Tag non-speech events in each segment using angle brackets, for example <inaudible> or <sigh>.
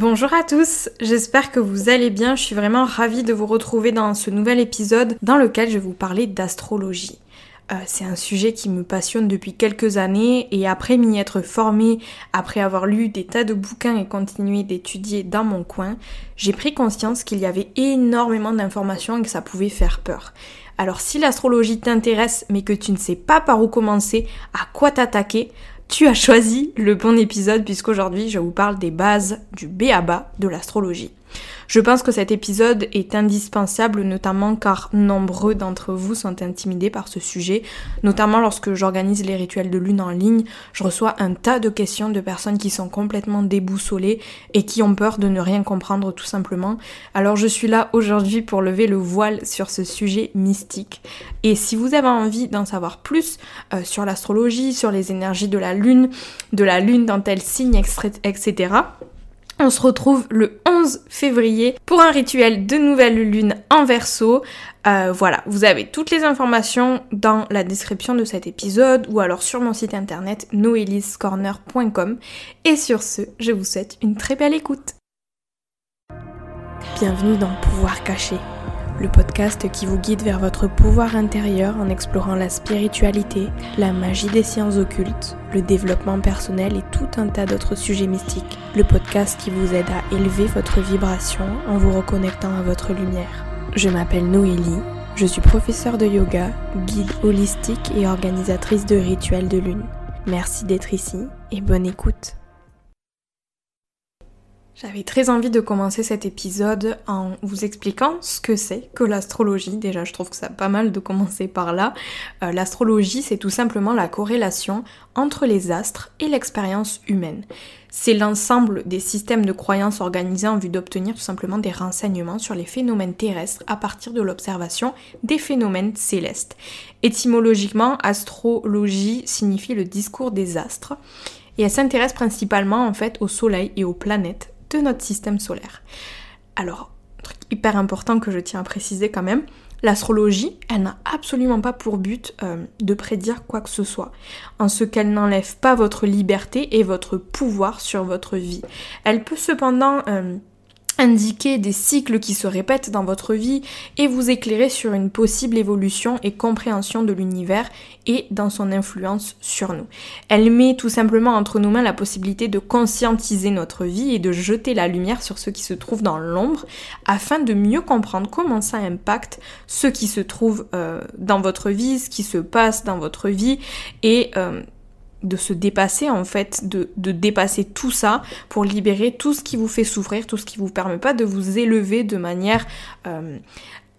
Bonjour à tous, j'espère que vous allez bien, je suis vraiment ravie de vous retrouver dans ce nouvel épisode dans lequel je vais vous parler d'astrologie. Euh, c'est un sujet qui me passionne depuis quelques années et après m'y être formée, après avoir lu des tas de bouquins et continué d'étudier dans mon coin, j'ai pris conscience qu'il y avait énormément d'informations et que ça pouvait faire peur. Alors si l'astrologie t'intéresse mais que tu ne sais pas par où commencer, à quoi t'attaquer, tu as choisi le bon épisode puisqu'aujourd'hui je vous parle des bases du B.A.B.A. de l'astrologie. Je pense que cet épisode est indispensable, notamment car nombreux d'entre vous sont intimidés par ce sujet, notamment lorsque j'organise les rituels de lune en ligne, je reçois un tas de questions de personnes qui sont complètement déboussolées et qui ont peur de ne rien comprendre tout simplement. Alors je suis là aujourd'hui pour lever le voile sur ce sujet mystique. Et si vous avez envie d'en savoir plus euh, sur l'astrologie, sur les énergies de la lune, de la lune dans tel signe, etc., on se retrouve le 11 février pour un rituel de nouvelle lune en verso. Euh, voilà, vous avez toutes les informations dans la description de cet épisode ou alors sur mon site internet noeliscorner.com. Et sur ce, je vous souhaite une très belle écoute. Bienvenue dans Pouvoir caché le podcast qui vous guide vers votre pouvoir intérieur en explorant la spiritualité, la magie des sciences occultes, le développement personnel et tout un tas d'autres sujets mystiques. Le podcast qui vous aide à élever votre vibration en vous reconnectant à votre lumière. Je m'appelle Noélie, je suis professeure de yoga, guide holistique et organisatrice de rituels de lune. Merci d'être ici et bonne écoute. J'avais très envie de commencer cet épisode en vous expliquant ce que c'est que l'astrologie. Déjà, je trouve que ça pas mal de commencer par là. Euh, l'astrologie, c'est tout simplement la corrélation entre les astres et l'expérience humaine. C'est l'ensemble des systèmes de croyances organisés en vue d'obtenir tout simplement des renseignements sur les phénomènes terrestres à partir de l'observation des phénomènes célestes. Étymologiquement, astrologie signifie le discours des astres et elle s'intéresse principalement en fait au soleil et aux planètes notre système solaire. Alors, truc hyper important que je tiens à préciser quand même, l'astrologie, elle n'a absolument pas pour but euh, de prédire quoi que ce soit, en ce qu'elle n'enlève pas votre liberté et votre pouvoir sur votre vie. Elle peut cependant euh, indiquer des cycles qui se répètent dans votre vie et vous éclairer sur une possible évolution et compréhension de l'univers et dans son influence sur nous. Elle met tout simplement entre nos mains la possibilité de conscientiser notre vie et de jeter la lumière sur ce qui se trouve dans l'ombre afin de mieux comprendre comment ça impacte ce qui se trouve euh, dans votre vie, ce qui se passe dans votre vie et euh, de se dépasser en fait, de, dépasser tout ça pour libérer tout ce qui vous fait souffrir, tout ce qui vous permet pas de vous élever de manière euh,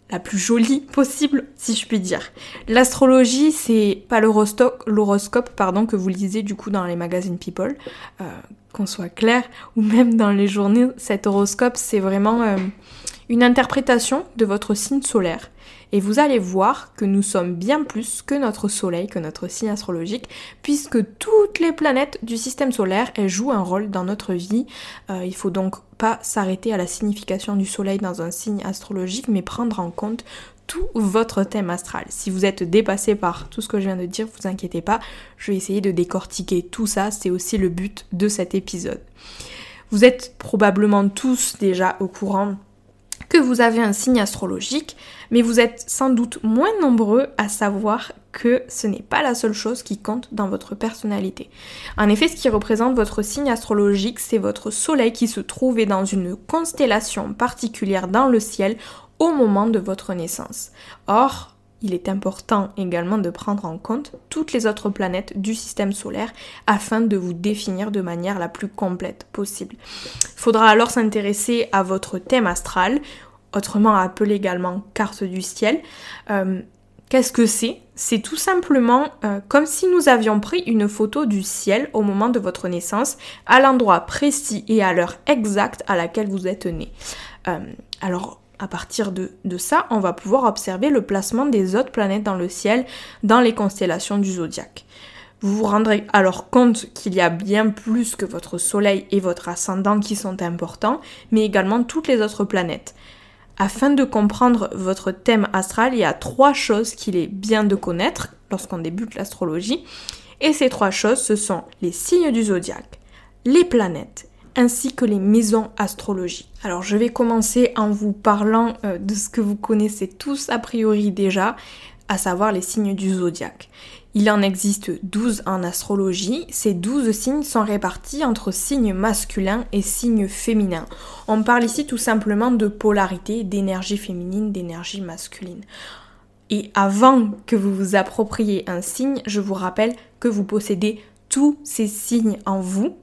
la plus jolie <laughs> possible, si je puis dire. L'astrologie, c'est pas l'horoscope pardon, que vous lisez du coup dans les magazines People, euh, qu'on soit clair, <laughs> ou même dans les journées, cet horoscope, c'est vraiment euh, une interprétation de votre signe solaire et vous allez voir que nous sommes bien plus que notre Soleil, que notre signe astrologique, puisque toutes les planètes du système solaire, elles jouent un rôle dans notre vie. Euh, il faut donc pas s'arrêter à la signification du Soleil dans un signe astrologique, mais prendre en compte tout votre thème astral. Si vous êtes dépassé par tout ce que je viens de dire, vous inquiétez pas, je vais essayer de décortiquer tout ça, c'est aussi le but de cet épisode. Vous êtes probablement tous déjà au courant que vous avez un signe astrologique, mais vous êtes sans doute moins nombreux à savoir que ce n'est pas la seule chose qui compte dans votre personnalité. En effet, ce qui représente votre signe astrologique, c'est votre soleil qui se trouvait dans une constellation particulière dans le ciel au moment de votre naissance. Or, il est important également de prendre en compte toutes les autres planètes du système solaire afin de vous définir de manière la plus complète possible. Il faudra alors s'intéresser à votre thème astral, autrement appelé également carte du ciel. Euh, qu'est-ce que c'est? C'est tout simplement euh, comme si nous avions pris une photo du ciel au moment de votre naissance, à l'endroit précis et à l'heure exacte à laquelle vous êtes né. Euh, alors à partir de, ça, on va pouvoir observer le placement des autres planètes dans le ciel, dans les constellations du zodiaque. Vous vous rendrez alors compte qu'il y a bien plus que votre Soleil et votre ascendant qui sont importants, mais également toutes les autres planètes. Afin de comprendre votre thème astral, il y a trois choses qu'il est bien de connaître lorsqu'on débute l'astrologie. Et ces trois choses, ce sont les signes du zodiaque, les planètes ainsi que les maisons astrologie. Alors je vais commencer en vous parlant euh, de ce que vous connaissez tous a priori déjà, à savoir les signes du zodiaque. Il en existe 12 en astrologie. Ces 12 signes sont répartis entre signes masculins et signes féminins. On parle ici tout simplement de polarité, d'énergie féminine, d'énergie masculine. Et avant que vous vous appropriez un signe, je vous rappelle que vous possédez tous ces signes en vous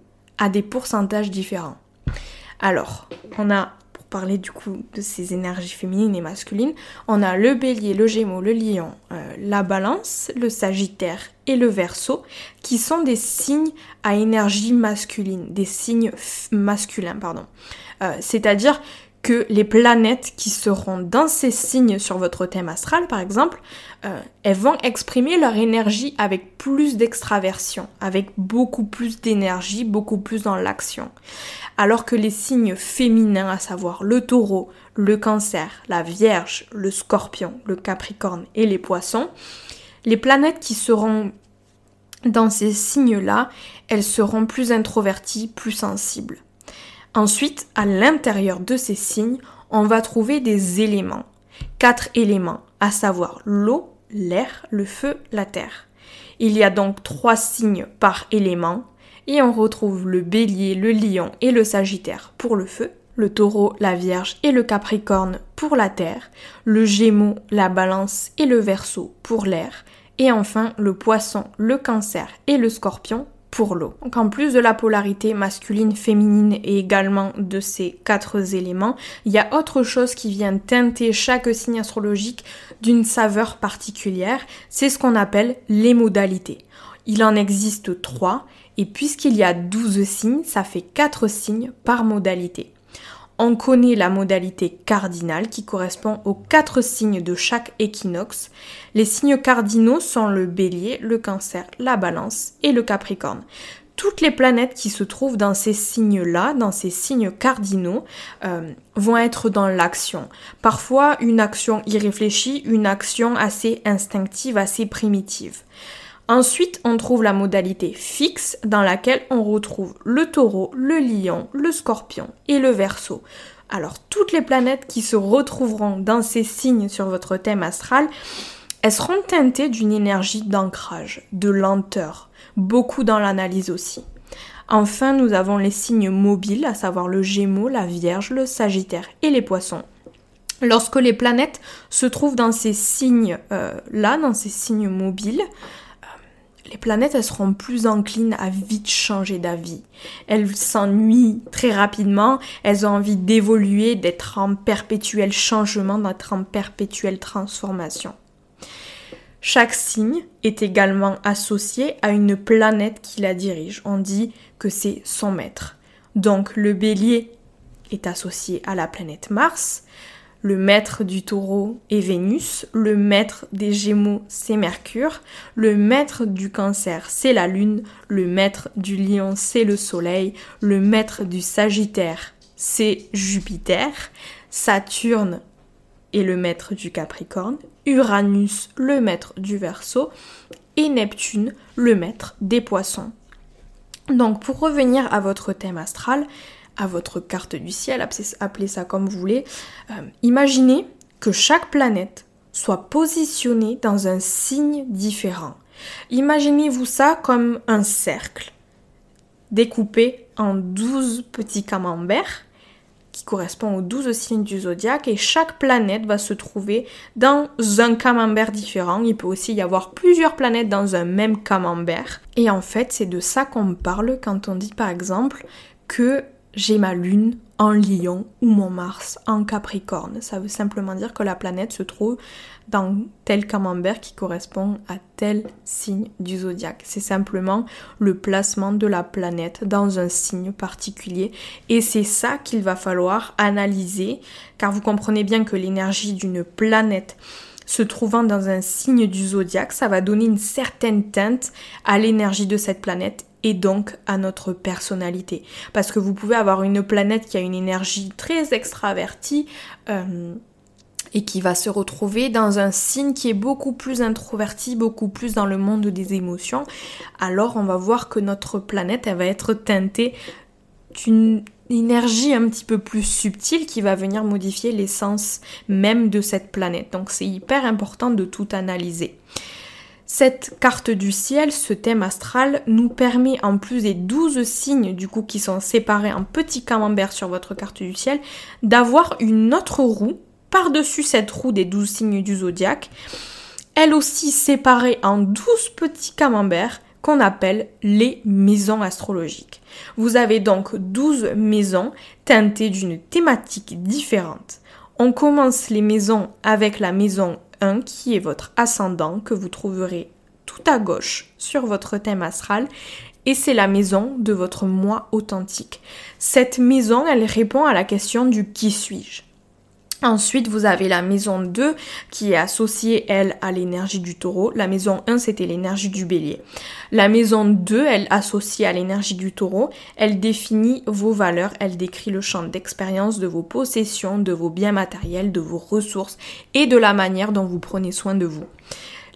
des pourcentages différents. Alors, on a parler du coup de ces énergies féminines et masculines, on a le bélier, le gémeaux, le lion, euh, la balance, le sagittaire et le verso, qui sont des signes à énergie masculine, des signes masculins, pardon. Euh, c'est-à-dire que les planètes qui seront dans ces signes sur votre thème astral, par exemple, euh, elles vont exprimer leur énergie avec plus d'extraversion, avec beaucoup plus d'énergie, beaucoup plus dans l'action. Alors que les signes féminins, à savoir le taureau, le cancer, la vierge, le scorpion, le capricorne et les poissons, les planètes qui seront dans ces signes-là, elles seront plus introverties, plus sensibles. Ensuite, à l'intérieur de ces signes, on va trouver des éléments. Quatre éléments, à savoir l'eau, l'air, le feu, la terre. Il y a donc trois signes par élément, et on retrouve le bélier, le lion et le sagittaire pour le feu, le taureau, la vierge et le capricorne pour la terre, le gémeau, la balance et le verso pour l'air, et enfin le poisson, le cancer et le scorpion Donc en plus de la polarité masculine, féminine et également de ces quatre éléments, il y a autre chose qui vient teinter chaque signe astrologique d'une saveur particulière, c'est ce qu'on appelle les modalités. Il en existe trois, et puisqu'il y a 12 signes, ça fait 4 signes par modalité. On connaît la modalité cardinale qui correspond aux quatre signes de chaque équinoxe. Les signes cardinaux sont le bélier, le cancer, la balance et le capricorne. Toutes les planètes qui se trouvent dans ces signes-là, dans ces signes cardinaux, euh, vont être dans l'action. Parfois une action irréfléchie, une action assez instinctive, assez primitive. Ensuite, on trouve la modalité fixe dans laquelle on retrouve le taureau, le lion, le scorpion et le verso. Alors, toutes les planètes qui se retrouveront dans ces signes sur votre thème astral, elles seront teintées d'une énergie d'ancrage, de lenteur, beaucoup dans l'analyse aussi. Enfin, nous avons les signes mobiles, à savoir le Gémeaux, la Vierge, le Sagittaire et les Poissons. Lorsque les planètes se trouvent dans ces signes-là, euh, dans ces signes mobiles, les planètes, elles seront plus enclines à vite changer d'avis. Elles s'ennuient très rapidement, elles ont envie d'évoluer, d'être en perpétuel changement, d'être en perpétuelle transformation. Chaque signe est également associé à une planète qui la dirige. On dit que c'est son maître. Donc le bélier est associé à la planète Mars, le maître du taureau est Vénus, le maître des gémeaux c'est Mercure, le maître du cancer c'est la lune, le maître du lion c'est le soleil, le maître du sagittaire c'est Jupiter, Saturne est le maître du capricorne, Uranus le maître du verso et Neptune le maître des poissons. Donc pour revenir à votre thème astral, à votre carte du ciel, appelez ça comme vous voulez, euh, imaginez que chaque planète soit positionnée dans un signe différent. Imaginez-vous ça comme un cercle découpé en 12 petits camemberts qui correspond aux 12 signes du zodiaque et chaque planète va se trouver dans un camembert différent. Il peut aussi y avoir plusieurs planètes dans un même camembert. Et en fait, c'est de ça qu'on parle quand on dit par exemple que j'ai ma lune en lion ou mon Mars en capricorne. Ça veut simplement dire que la planète se trouve dans tel camembert qui correspond à tel signe du zodiaque. C'est simplement le placement de la planète dans un signe particulier et c'est ça qu'il va falloir analyser car vous comprenez bien que l'énergie d'une planète se trouvant dans un signe du zodiaque, ça va donner une certaine teinte à l'énergie de cette planète et donc à notre personnalité. Parce que vous pouvez avoir une planète qui a une énergie très extravertie euh, et qui va se retrouver dans un signe qui est beaucoup plus introverti, beaucoup plus dans le monde des émotions. Alors on va voir que notre planète, elle va être teintée une énergie un petit peu plus subtile qui va venir modifier l'essence même de cette planète. Donc c'est hyper important de tout analyser. Cette carte du ciel, ce thème astral, nous permet, en plus des 12 signes du coup qui sont séparés en petits camemberts sur votre carte du ciel, d'avoir une autre roue par-dessus cette roue des 12 signes du zodiaque, elle aussi séparée en 12 petits camemberts qu'on appelle les maisons astrologiques. Vous avez donc 12 maisons teintées d'une thématique différente. On commence les maisons avec la maison 1 qui est votre ascendant que vous trouverez tout à gauche sur votre thème astral et c'est la maison de votre moi authentique. Cette maison, elle répond à la question du qui suis-je. Ensuite, vous avez la maison 2 qui est associée, elle, à l'énergie du taureau. La maison 1, c'était l'énergie du bélier. La maison 2, elle, associée à l'énergie du taureau, elle définit vos valeurs, elle décrit le champ d'expérience de vos possessions, de vos biens matériels, de vos ressources et de la manière dont vous prenez soin de vous.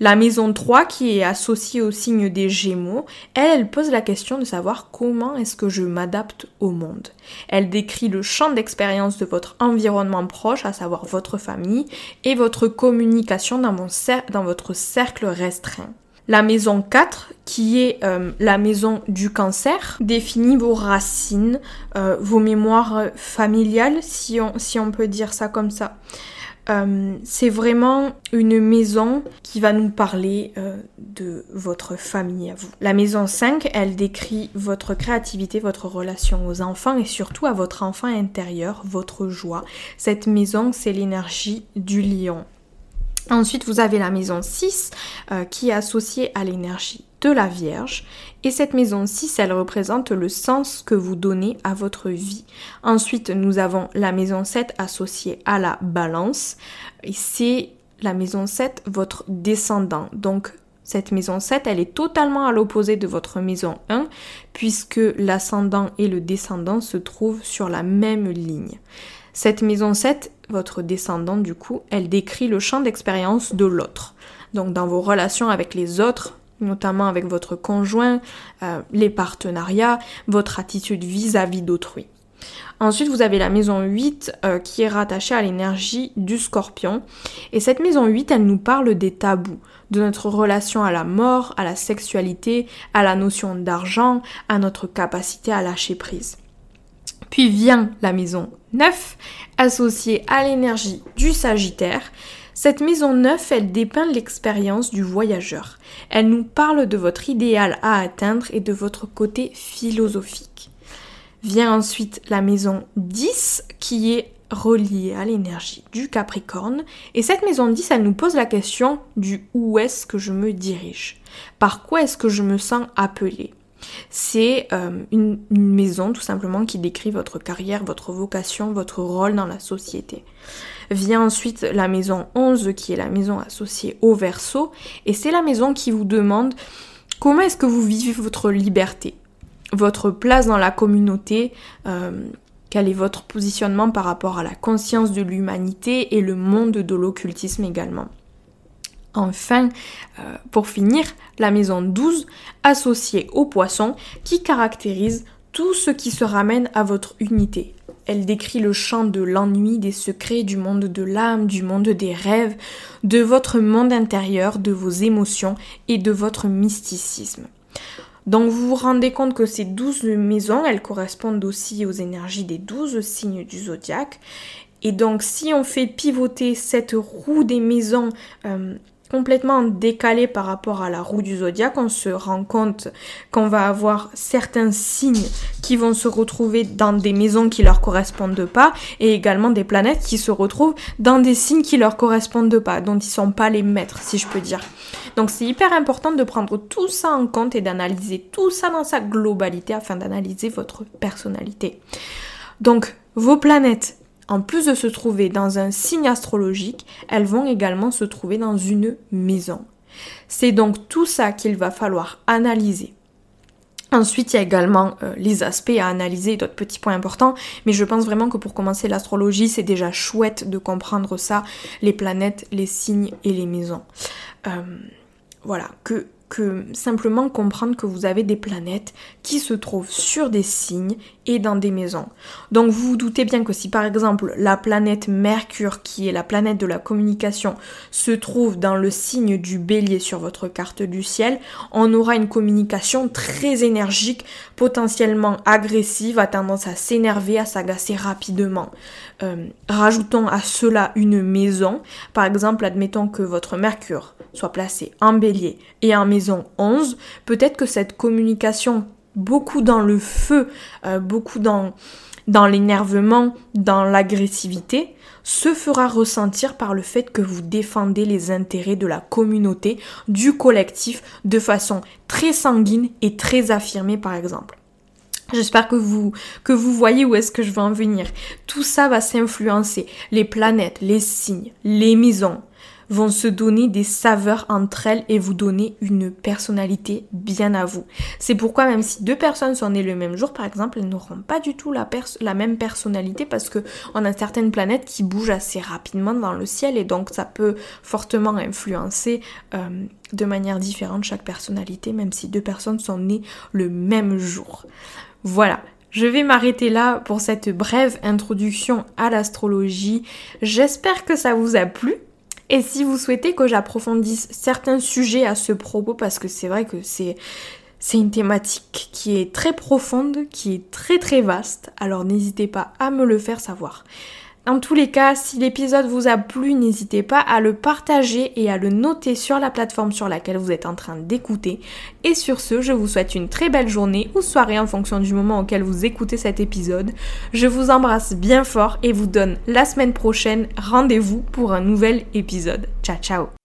La maison 3, qui est associée au signe des Gémeaux, elle, pose la question de savoir comment est-ce que je m'adapte au monde. Elle décrit le champ d'expérience de votre environnement proche, à savoir votre famille, et votre communication dans, votre cercle restreint. La maison 4, qui est euh, la maison du cancer, définit vos racines, euh, vos mémoires familiales, si on peut dire ça comme ça. Euh, c'est vraiment une maison qui va nous parler euh, de votre famille à vous. La maison 5, elle décrit votre créativité, votre relation aux enfants et surtout à votre enfant intérieur, votre joie. Cette maison, c'est l'énergie du lion. Ensuite, vous avez la maison 6 euh, qui est associée à l'énergie de la Vierge. Et cette maison 6, elle représente le sens que vous donnez à votre vie. Ensuite, nous avons la maison 7 associée à la balance. C'est la maison 7, votre descendant. Donc, cette maison 7, elle est totalement à l'opposé de votre maison 1, puisque l'ascendant et le descendant se trouvent sur la même ligne. Cette maison 7, votre descendant du coup, elle décrit le champ d'expérience de l'autre. Donc dans vos relations avec les autres, notamment avec votre conjoint, euh, les partenariats, votre attitude vis-à-vis d'autrui. Ensuite, vous avez la maison 8 euh, qui est rattachée à l'énergie du scorpion. Et cette maison 8, elle nous parle des tabous, de notre relation à la mort, à la sexualité, à la notion d'argent, à notre capacité à lâcher prise. Puis vient la maison 9, associée à l'énergie du Sagittaire, cette maison neuve, elle dépeint l'expérience du voyageur. Elle nous parle de votre idéal à atteindre et de votre côté philosophique. Vient ensuite la maison 10 qui est reliée à l'énergie du Capricorne. Et cette maison 10, elle nous pose la question du où est-ce que je me dirige? Par quoi est-ce que je me sens appelée c'est euh, une, maison tout simplement qui décrit votre carrière, votre vocation, votre rôle dans la société. Vient ensuite la maison 11 qui est la maison associée au verso et c'est la maison qui vous demande comment est-ce que vous vivez votre liberté, votre place dans la communauté, euh, quel est votre positionnement par rapport à la conscience de l'humanité et le monde de l'occultisme également. Enfin, euh, pour finir, la maison 12 associée au poisson qui caractérise tout ce qui se ramène à votre unité. Elle décrit le champ de l'ennui, des secrets, du monde de l'âme, du monde des rêves, de votre monde intérieur, de vos émotions et de votre mysticisme. Donc vous vous rendez compte que ces douze maisons, elles correspondent aussi aux énergies des douze signes du zodiaque. Et donc si on fait pivoter cette roue des maisons euh, complètement décalé par rapport à la roue du zodiaque, on se rend compte qu'on va avoir certains signes qui vont se retrouver dans des maisons qui leur correspondent pas et également des planètes qui se retrouvent dans des signes qui leur correspondent pas, dont ils sont pas les maîtres, si je peux dire. Donc c'est hyper important de prendre tout ça en compte et d'analyser tout ça dans sa globalité afin d'analyser votre personnalité. Donc vos planètes en plus de se trouver dans un signe astrologique, elles vont également se trouver dans une maison. C'est donc tout ça qu'il va falloir analyser. Ensuite, il y a également euh, les aspects à analyser, d'autres petits points importants, mais je pense vraiment que pour commencer l'astrologie, c'est déjà chouette de comprendre ça, les planètes, les signes et les maisons. Euh, voilà, que simplement comprendre que vous avez des planètes qui se trouvent sur des signes et dans des maisons. Donc vous vous doutez bien que si par exemple la planète Mercure, qui est la planète de la communication, se trouve dans le signe du bélier sur votre carte du ciel, on aura une communication très énergique, potentiellement agressive, à tendance à s'énerver, à s'agacer rapidement. Euh, rajoutons à cela une maison. Par exemple, admettons que votre Mercure soit placé en bélier et en maison 11, peut-être que cette communication beaucoup dans le feu, euh, beaucoup dans, dans l'énervement, dans l'agressivité, se fera ressentir par le fait que vous défendez les intérêts de la communauté, du collectif, de façon très sanguine et très affirmée par exemple. J'espère que vous, que vous voyez où est-ce que je veux en venir. Tout ça va s'influencer. Les planètes, les signes, les maisons, vont se donner des saveurs entre elles et vous donner une personnalité bien à vous. C'est pourquoi même si deux personnes sont nées le même jour, par exemple, elles n'auront pas du tout la, même personnalité parce que on a certaines planètes qui bougent assez rapidement dans le ciel et donc ça peut fortement influencer euh, de manière différente chaque personnalité, même si deux personnes sont nées le même jour. Voilà, je vais m'arrêter là pour cette brève introduction à l'astrologie. J'espère que ça vous a plu. Et si vous souhaitez que j'approfondisse certains sujets à ce propos, parce que c'est vrai que c'est c'est une thématique qui est très profonde, qui est très très vaste, alors n'hésitez pas à me le faire savoir. En tous les cas, si l'épisode vous a plu, n'hésitez pas à le partager et à le noter sur la plateforme sur laquelle vous êtes en train d'écouter. Et sur ce, je vous souhaite une très belle journée ou soirée en fonction du moment auquel vous écoutez cet épisode. Je vous embrasse bien fort et vous donne la semaine prochaine rendez-vous pour un nouvel épisode. Ciao ciao